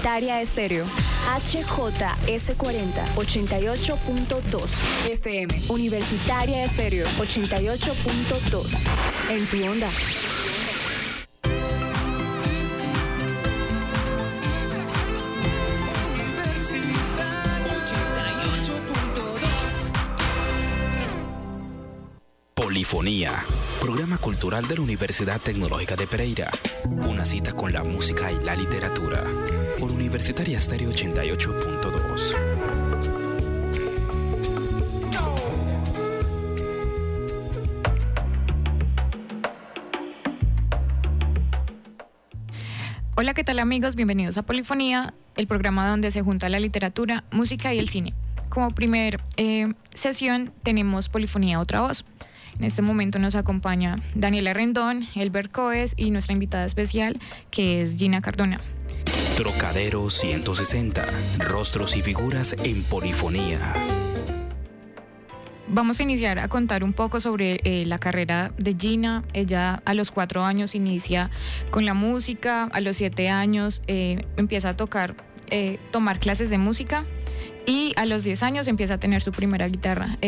Universitaria Estéreo. HJS40 88.2 FM. Universitaria Estéreo 88.2. En tu onda. Programa cultural de la Universidad Tecnológica de Pereira. Una cita con la música y la literatura. Por Universitaria Stereo 88.2. Hola, ¿qué tal amigos? Bienvenidos a Polifonía, el programa donde se junta la literatura, música y el cine. Como primer eh, sesión tenemos Polifonía Otra Voz. En este momento nos acompaña Daniela Rendón, Elbert Coes y nuestra invitada especial que es Gina Cardona. Trocadero 160. Rostros y figuras en polifonía. Vamos a iniciar a contar un poco sobre eh, la carrera de Gina. Ella a los cuatro años inicia con la música, a los siete años eh, empieza a tocar, eh, tomar clases de música y a los diez años empieza a tener su primera guitarra.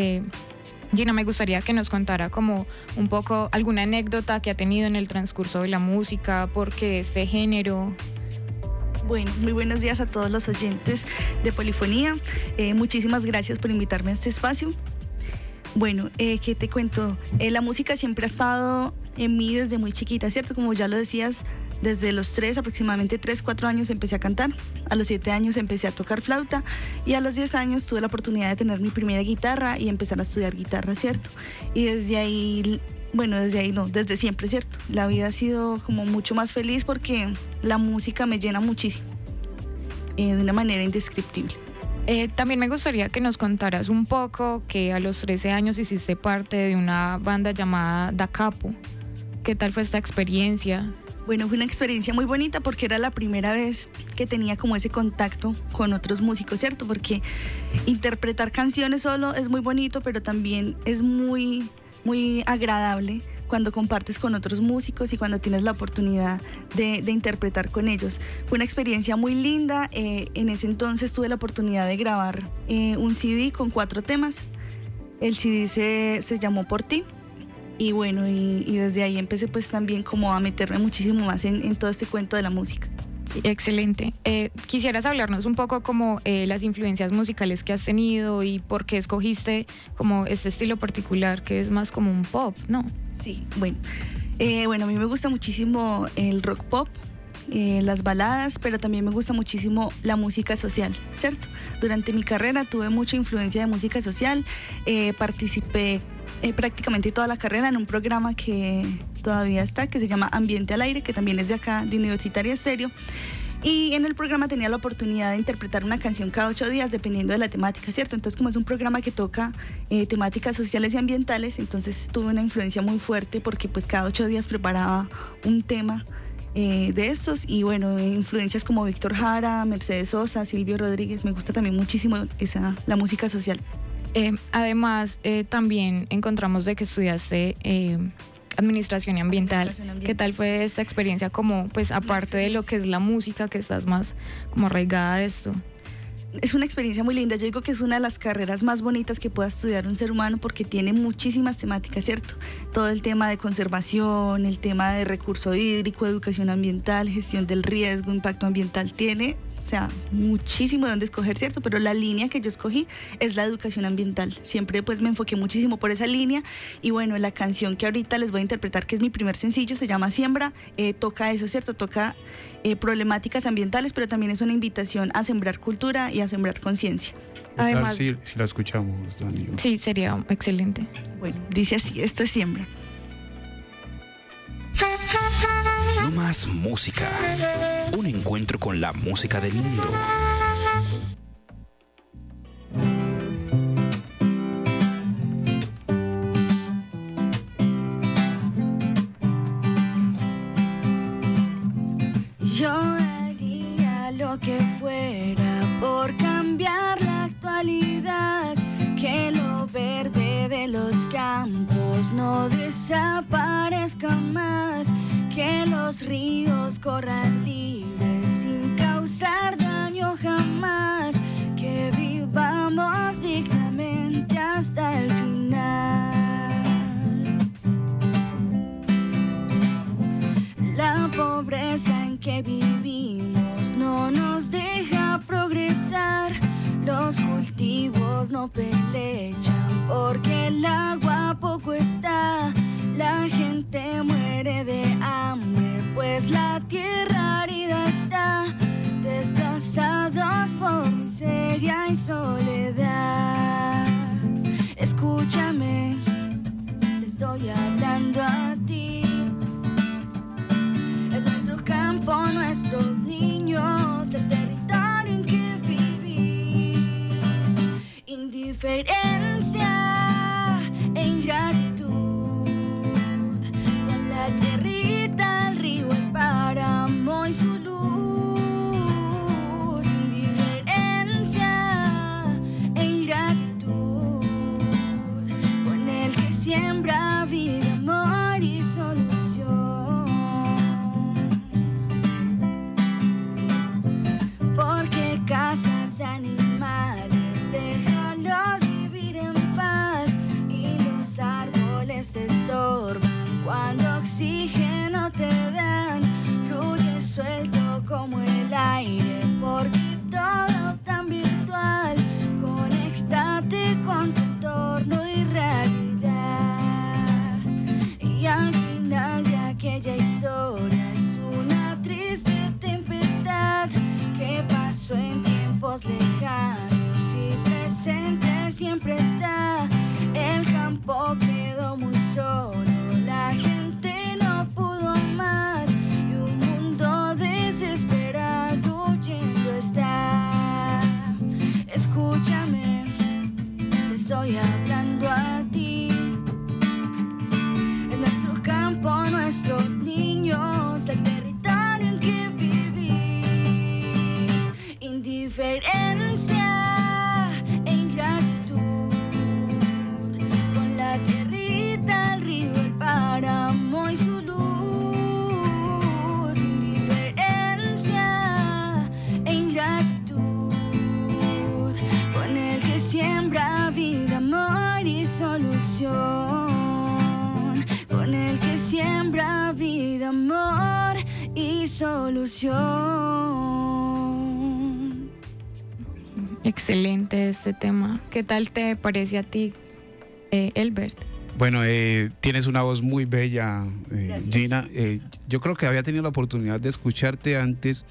Gina, me gustaría que nos contara como un poco alguna anécdota que ha tenido en el transcurso de la música, porque este género. Bueno, muy buenos días a todos los oyentes de Polifonía. Eh, muchísimas gracias por invitarme a este espacio. Bueno, eh, ¿qué te cuento? Eh, la música siempre ha estado en mí desde muy chiquita, ¿cierto? Como ya lo decías, desde los tres, aproximadamente tres, cuatro años empecé a cantar. A los siete años empecé a tocar flauta y a los diez años tuve la oportunidad de tener mi primera guitarra y empezar a estudiar guitarra, ¿cierto? Y desde ahí, bueno, desde ahí no, desde siempre, ¿cierto? La vida ha sido como mucho más feliz porque la música me llena muchísimo, eh, de una manera indescriptible. Eh, también me gustaría que nos contaras un poco que a los 13 años hiciste parte de una banda llamada Da Capo. ¿Qué tal fue esta experiencia? Bueno, fue una experiencia muy bonita porque era la primera vez que tenía como ese contacto con otros músicos, ¿cierto? Porque interpretar canciones solo es muy bonito, pero también es muy, muy agradable cuando compartes con otros músicos y cuando tienes la oportunidad de, interpretar con ellos. Fue una experiencia muy linda. Eh, en ese entonces tuve la oportunidad de grabar eh, un CD con cuatro temas. El CD se, se llamó Por ti y bueno, y, desde ahí empecé pues también como a meterme muchísimo más en, todo este cuento de la música. Sí, excelente. Eh, quisieras hablarnos un poco como eh, las influencias musicales que has tenido y por qué escogiste como este estilo particular que es más como un pop, ¿no? Sí, bueno. Eh, bueno, a mí me gusta muchísimo el rock pop, las baladas, pero también me gusta muchísimo la música social, ¿cierto? Durante mi carrera tuve mucha influencia de música social, participé eh, prácticamente toda la carrera en un programa que todavía está, que se llama Ambiente al Aire, que también es de acá, de Universitaria Estéreo. Y en el programa tenía la oportunidad de interpretar una canción cada ocho días, dependiendo de la temática, ¿cierto? Entonces, como es un programa que toca eh, temáticas sociales y ambientales, entonces tuve una influencia muy fuerte porque pues cada ocho días preparaba un tema eh, de estos y bueno, influencias como Víctor Jara, Mercedes Sosa, Silvio Rodríguez, me gusta también muchísimo esa, la música social. Eh, además, eh, también encontramos de que estudiaste eh, administración ambiental. ¿Qué tal fue esta experiencia como, pues, aparte de lo que es la música, que estás más como arraigada de esto? Es una experiencia muy linda. Yo digo que es una de las carreras más bonitas que pueda estudiar un ser humano porque tiene muchísimas temáticas, ¿cierto? Todo el tema de conservación, el tema de recurso hídrico, educación ambiental, gestión del riesgo, impacto ambiental, tiene o sea, muchísimo de dónde escoger, ¿cierto? Pero la línea que yo escogí es la educación ambiental. Siempre pues me enfoqué muchísimo por esa línea y bueno, la canción que ahorita les voy a interpretar, que es mi primer sencillo, se llama Siembra, eh, toca eso, ¿cierto? Toca eh, problemáticas ambientales, pero también es una invitación a sembrar cultura y a sembrar conciencia. Además, si, si, la escuchamos, Dani. Sí, sería excelente. Bueno, dice así, esto es Siembra. Música. Un encuentro con la música del mundo. Yo haría lo que fuera por cambiar la actualidad, que lo verde de los campos no desaparezca los ríos corran libres nuestros niños, el territorio en que vivís. Indiferencia cuando ¿Qué tal te parece a ti, eh, Elbert? Bueno, eh, tienes una voz muy bella, eh. Gina. Eh, yo creo que había tenido la oportunidad de escucharte antes,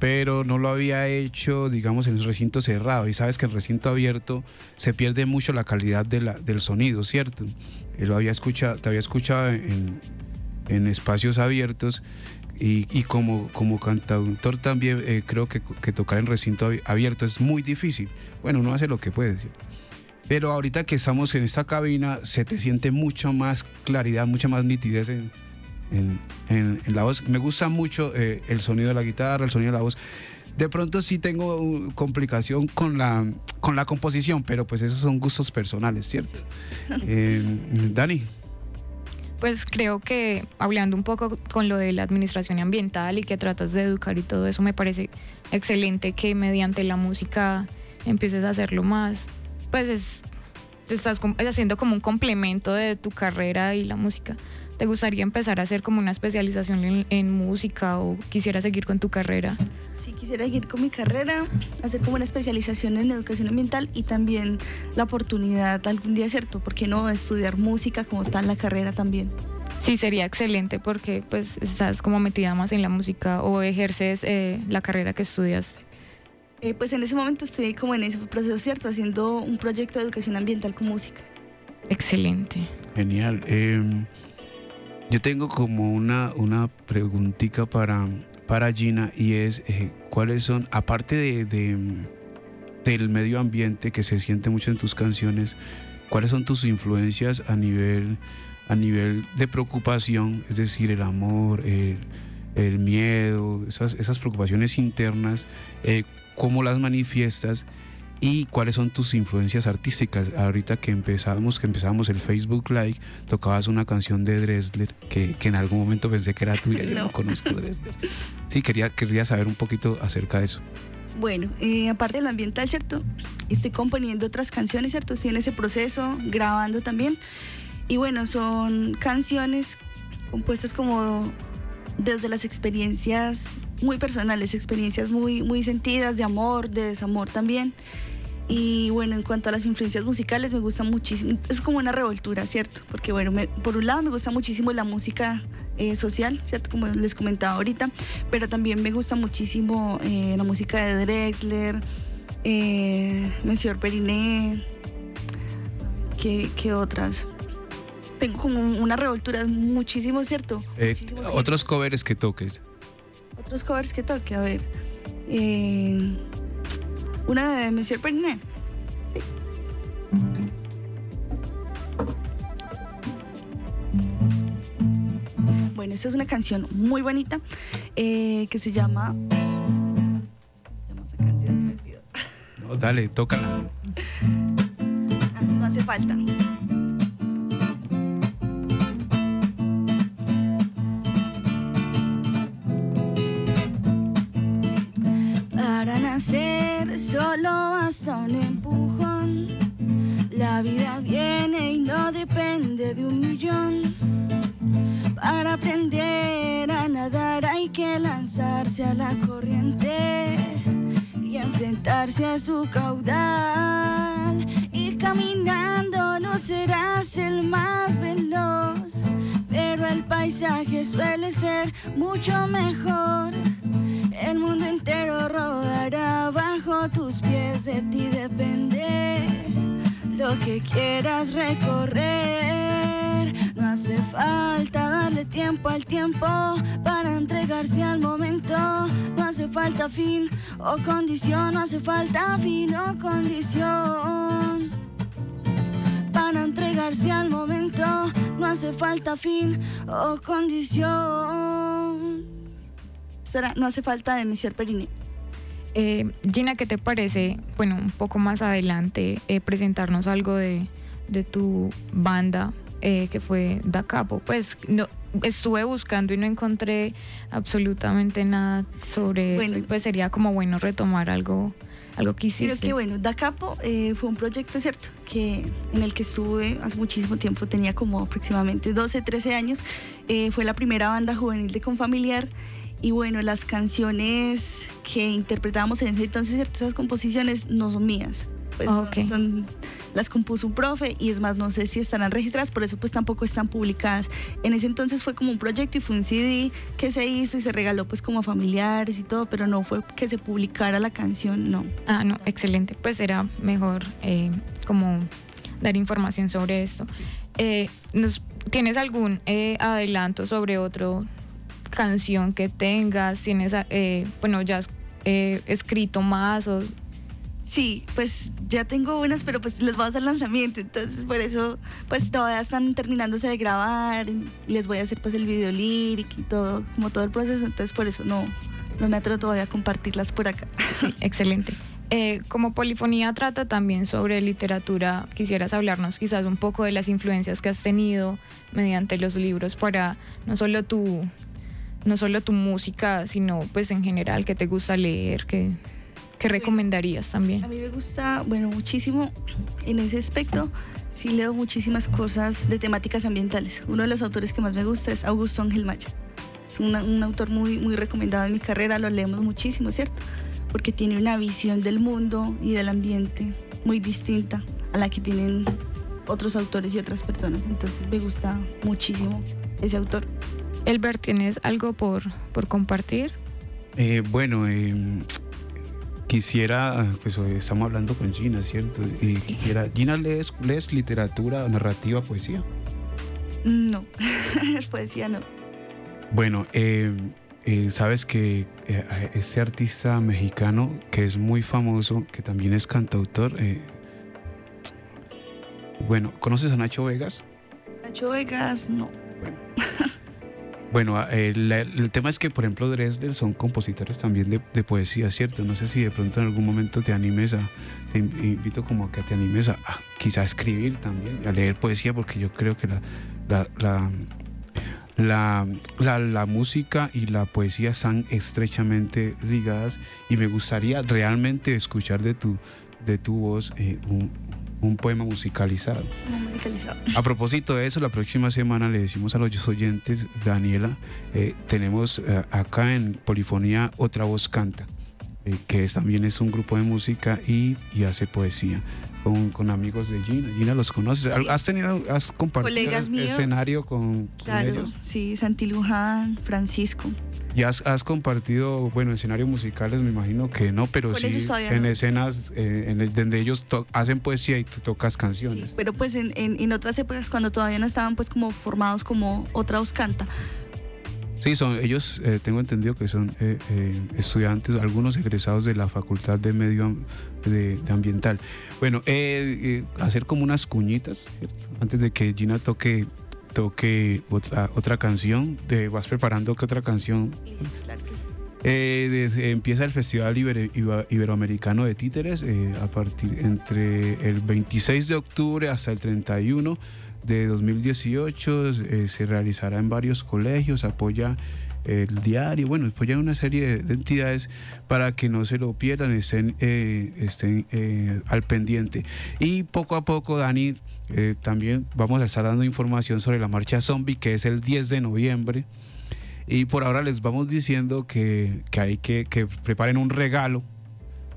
pero no lo había hecho, digamos, en el recinto cerrado. Y sabes que el recinto abierto se pierde mucho la calidad de la- del sonido, ¿cierto? Eh, lo había escuchado, te había escuchado en, en espacios abiertos. Y, y como, como cantautor también eh, creo que, que tocar en recinto abi- abierto es muy difícil. Bueno, uno hace lo que puede. ¿cierto? Pero ahorita que estamos en esta cabina, se te siente mucha más claridad, mucha más nitidez en, en- en- en la voz. Me gusta mucho eh, el sonido de la guitarra, el sonido de la voz. De pronto sí tengo uh, complicación con la, con la composición, pero pues esos son gustos personales, ¿cierto? Eh, Dani, Pues creo que hablando un poco con lo de la administración ambiental y que tratas de educar y todo eso, me parece excelente que mediante la música empieces a hacerlo más. Pues es, estás haciendo como un complemento de tu carrera y la música. ¿Te gustaría empezar a hacer como una especialización en, en música o quisieras seguir con tu carrera? Si quisiera seguir con mi carrera, hacer como una especialización en educación ambiental y también la oportunidad algún día, ¿cierto? ¿Por qué no estudiar música como tal, la carrera también? Sí, sería excelente porque pues estás como metida más en la música o ejerces eh, la carrera que estudiaste. Eh, pues en ese momento estoy como en ese proceso, ¿cierto? Haciendo un proyecto de educación ambiental con música. Excelente. genial. Eh, yo tengo como una, una para, para Gina y es eh, cuáles son, aparte de, de, del medio ambiente que se siente mucho en tus canciones, cuáles son tus influencias a nivel, a nivel de preocupación, es decir, el amor, el, el miedo, esas, esas preocupaciones internas, eh, cómo las manifiestas y cuáles son tus influencias artísticas. Ahorita que empezamos, que empezamos el Facebook Live, tocabas una canción de Dresler que, que en algún momento pensé que era tuya. Yo no, No. conozco Dresler. Sí, quería, quería saber un poquito acerca de eso. Bueno, eh, aparte del ambiental, ¿cierto? Estoy componiendo otras canciones, ¿cierto? Estoy en ese proceso, grabando también. Y bueno, son canciones compuestas como desde las experiencias muy personales, experiencias muy, muy sentidas de amor, de desamor también. Y bueno, en cuanto a las influencias musicales, me gusta muchísimo, es como una revoltura, ¿cierto? Porque bueno, me- por un lado me gusta muchísimo la música eh, social, ¿cierto? Como les comentaba ahorita, pero también me gusta muchísimo eh, la música de Drexler, eh, Monsieur Periné, ¿qué, qué otras? Tengo como una revoltura, muchísimo, ¿cierto? Eh, Muchísimos otros covers que toques. otros covers que toque, a ver. Una de Monsieur Periné. Sí. Bueno, esta es una canción muy bonita eh, que se llama. ¿Cómo se llama esa canción? Me olvidó. No, dale, tócala. Ah, no hace falta. Un empujón. La vida viene y no depende de un millón. Para aprender a nadar hay que lanzarse a la corriente y enfrentarse a su caudal. Y caminando no serás el más veloz, pero el paisaje suele ser mucho mejor. El mundo entero rodará bajo tus pies, de ti depende lo que quieras recorrer. No hace falta darle tiempo al tiempo para entregarse al momento. No hace falta fin o condición, no hace falta fin o condición. Para entregarse al momento, no hace falta fin o condición. No hace falta de Monsieur Periné. Eh, Gina, ¿qué te parece, bueno, un poco más adelante, eh, presentarnos algo de, de tu banda eh, que fue Da Capo? Pues no, estuve buscando y no encontré absolutamente nada sobre Bueno. eso y pues sería como bueno retomar algo, algo que Creo hiciste. que bueno, Da Capo eh, fue un proyecto, ¿cierto? Que en el que estuve hace muchísimo tiempo, tenía como aproximadamente 12, 13 años. Fue la primera banda juvenil de Confamiliar. Y bueno, las canciones que interpretábamos en ese entonces, ¿cierto? Esas composiciones no son mías. Pues Ah, ok. son, las compuso un profe y es más, no sé si estarán registradas, por eso pues tampoco están publicadas. En ese entonces fue como un proyecto y fue un CD que se hizo y se regaló pues como a familiares y todo, pero no fue que se publicara la canción, no. Ah, no, excelente. Pues era mejor eh, como dar información sobre esto. Eh, nos- ¿Tienes algún eh, adelanto sobre otro canción que tengas? ¿Tienes, eh, bueno, ya has eh, escrito más o Sí, pues ya tengo unas, pero pues les voy a hacer lanzamiento, entonces por eso pues todavía están terminándose de grabar, y les voy a hacer pues el video lyric y todo, como todo el proceso, entonces por eso no, no me atrevo todavía a compartirlas por acá. Sí, excelente. Eh, como Polifonía trata también sobre literatura, quisieras hablarnos quizás un poco de las influencias que has tenido mediante los libros para no solo tu, no solo tu música, sino pues en general que te gusta leer, que, que recomendarías A también. mí me gusta, bueno, muchísimo en ese aspecto, sí leo muchísimas cosas de temáticas ambientales. Uno de los autores que más me gusta es Augusto Ángel Macha. Es una- un autor muy, muy recomendado en mi carrera, lo leemos muchísimo, ¿cierto? Porque tiene una visión del mundo y del ambiente muy distinta a la que tienen otros autores y otras personas. Entonces me gusta muchísimo ese autor. Elber, ¿tienes algo por, por compartir? Eh, bueno, eh, quisiera, pues hoy estamos hablando con Gina, ¿cierto? Y quisiera, Gina, ¿lees, lees literatura, narrativa, poesía? No, es poesía, no. Bueno, eh, eh, sabes que eh, este artista mexicano que es muy famoso, que también es cantautor, bueno, ¿conoces a Nacho Vegas? Nacho Vegas, no. Bueno, Bueno, el, el, tema es que, por ejemplo, Dresler son compositores también de, poesía, ¿cierto? No sé si de pronto en algún momento te animes a, te invito como a que te animes a, a quizá escribir también, a leer poesía, porque yo creo que la, la, la la, la, la, música y la poesía están estrechamente ligadas y me gustaría realmente escuchar de tu, de tu voz eh, un, un, poema musicalizado. musicalizado. A propósito de eso, la próxima semana le decimos a los oyentes, Daniela, eh, tenemos eh, acá en Polifonía Otra Voz Canta. Eh, que es, también es un grupo de música y, y hace poesía con, con, amigos de Gina. Gina los conoces. Sí. ¿Has tenido, has compartido escenario con, claro, con, ellos? Sí, Santi Luján, Francisco. ¿Y has, has, compartido, bueno, escenarios musicales? Me imagino que no, pero sí en no. escenas eh, en el, donde ellos hacen poesía y tú tocas canciones. Sí, pero pues en, en, en, otras épocas cuando todavía no estaban pues como formados como otra voz canta. Sí, son ellos, eh, tengo entendido que son eh, eh, estudiantes, algunos egresados de la Facultad de Medio de, de Ambiental. Bueno, hacer como unas cuñitas, ¿cierto? antes de que Gina toque toque otra, otra canción, te vas preparando que otra canción. Claro que sí. Desde, empieza el Festival Ibero, Iberoamericano de Títeres a partir entre el 26 de octubre hasta el 31 de 2018 eh, se realizará en varios colegios, apoya el diario, bueno, apoya una serie de, de entidades para que no se lo pierdan, estén, eh, estén eh, al pendiente. Y poco a poco, Dani, eh, también vamos a estar dando información sobre la marcha zombie, que es el 10 de noviembre. Y por ahora les vamos diciendo que, que hay que, que preparen un regalo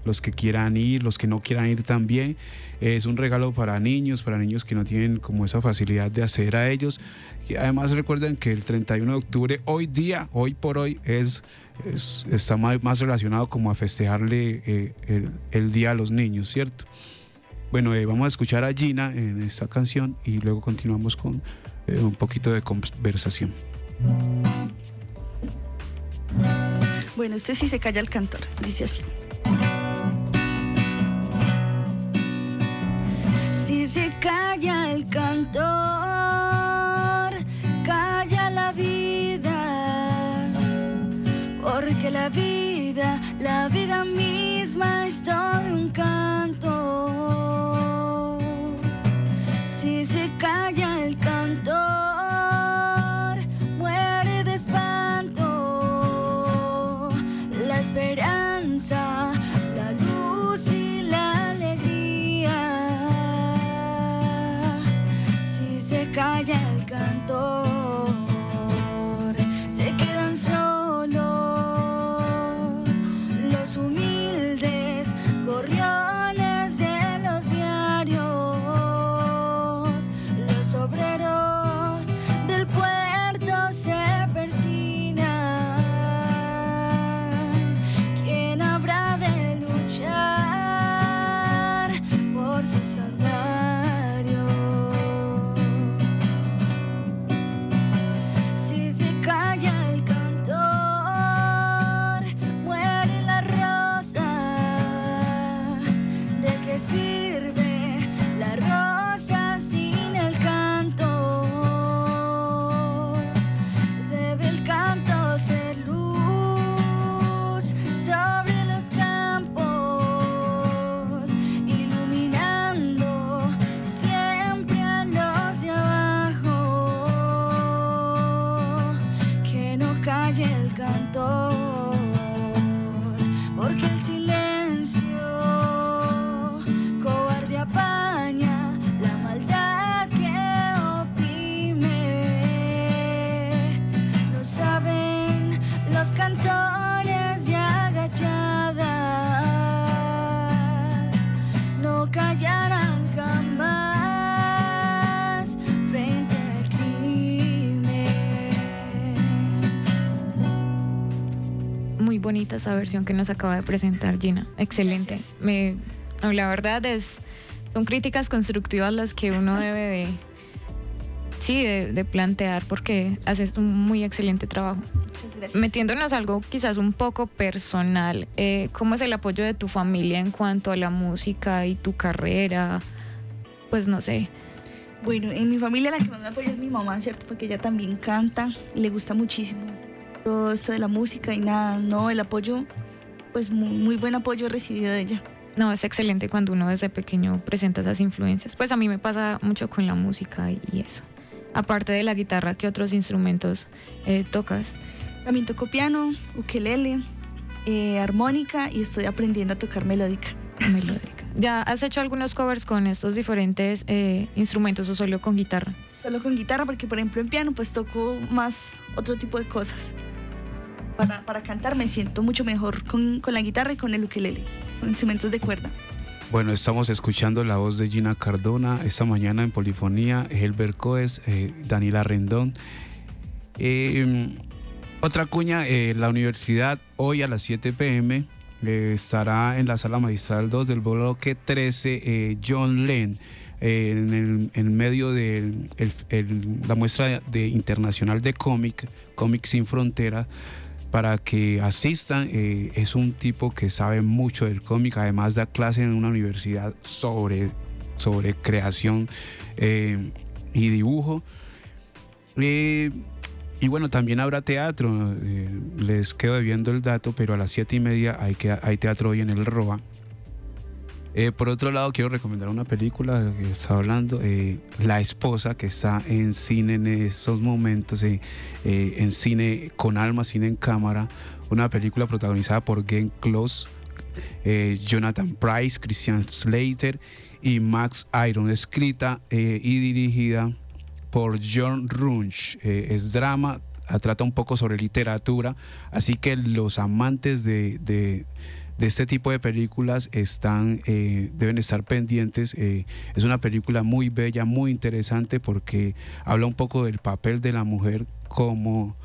los que quieran ir, los que no quieran ir también. Es un regalo para niños, para niños que no tienen como esa facilidad de acceder a ellos. Y además recuerden que el 31 de octubre, hoy día, hoy por hoy, es, es está más, más, relacionado como a festejarle eh, el, el, día a los niños, ¿cierto? Bueno, eh, vamos a escuchar a Gina en esta canción y luego continuamos con eh, un poquito de conversación. Bueno, este sí se calla el cantor, dice así. Si se calla el cantor, calla la vida, porque la vida, la vida Esa versión que nos acaba de presentar Gina. Excelente. Me, no, la verdad es, son críticas constructivas las que uno debe de, sí, de, de plantear porque haces un muy excelente trabajo. Metiéndonos algo quizás un poco personal, eh, ¿cómo es el apoyo de tu familia en cuanto a la música y tu carrera? Pues no sé. Bueno, en mi familia la que más me apoya es mi mamá, ¿cierto? Porque ella también canta y le gusta muchísimo todo esto de la música y nada, no, el apoyo, pues muy, muy buen apoyo he recibido de ella. No, es excelente cuando uno desde pequeño presenta esas influencias. Pues a mí me pasa mucho con la música y, eso. Aparte de la guitarra, ¿qué otros instrumentos eh, tocas? También toco piano, ukelele, eh, armónica y estoy aprendiendo a tocar melódica. Melódica. ¿Ya has hecho algunos covers con estos diferentes eh, instrumentos o solo con guitarra? Solo con guitarra porque por ejemplo en piano pues toco más otro tipo de cosas. Para, para cantar me siento mucho mejor con, con la guitarra y con el ukelele, con instrumentos de cuerda. Bueno, estamos escuchando la voz de Gina Cardona esta mañana en Polifonía, Helber Coes, eh, Daniela Rendón. Eh, otra cuña, eh, la universidad hoy a las 7 pm eh, estará en la sala magistral 2 del bloque 13 eh, John Len. eh, en, el, en medio de el- el- la muestra de internacional de cómic, Cómic Sin Frontera, para que asistan. eh, es un tipo que sabe mucho del cómic, además da clase en una universidad sobre, sobre creación eh, y dibujo. Eh, y bueno, también habrá teatro. les quedo debiendo el dato, pero a las siete y media hay, que, hay teatro hoy en el ROA. Eh, por otro lado, quiero recomendar una película que estaba hablando, eh, La Esposa, que está en cine en estos momentos, eh, en cine con alma, cine en cámara. Una película protagonizada por Glenn Close, Jonathan Price, Christian Slater y Max Iron, escrita y dirigida por John Runch. Eh, es drama, trata un poco sobre literatura, así que los amantes de, de- de este tipo de películas están, eh, deben estar pendientes. Eh, es una película muy bella, muy interesante porque habla un poco del papel de la mujer como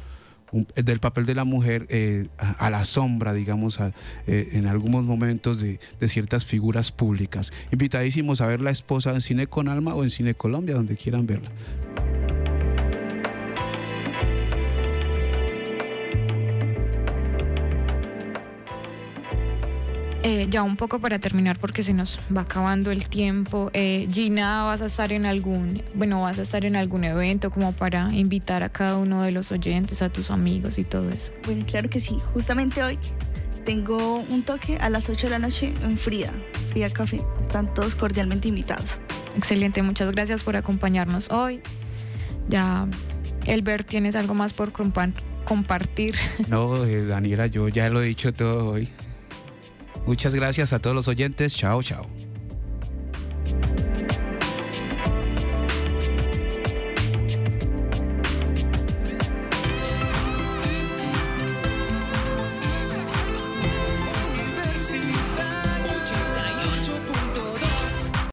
un- del papel de la mujer eh, a, la sombra, digamos, eh, en algunos momentos de ciertas figuras públicas. Invitadísimos a ver La Esposa en Cine con Alma o en Cine Colombia, donde quieran verla. Eh, ya un poco para terminar porque se nos va acabando el tiempo. Eh, Gina, ¿vas a estar en algún, bueno, vas a estar en algún evento como para invitar a cada uno de los oyentes, a tus amigos y todo eso? Bueno, claro que sí. Justamente hoy tengo un toque a las 8 de la noche en Frida, Frida Café. Están todos cordialmente invitados. Excelente, muchas gracias por acompañarnos hoy. Ya, Elber, ¿tienes algo más por compa- compartir? No, eh, Daniela, yo ya lo he dicho todo hoy. Muchas gracias a todos los oyentes. Chao, chao.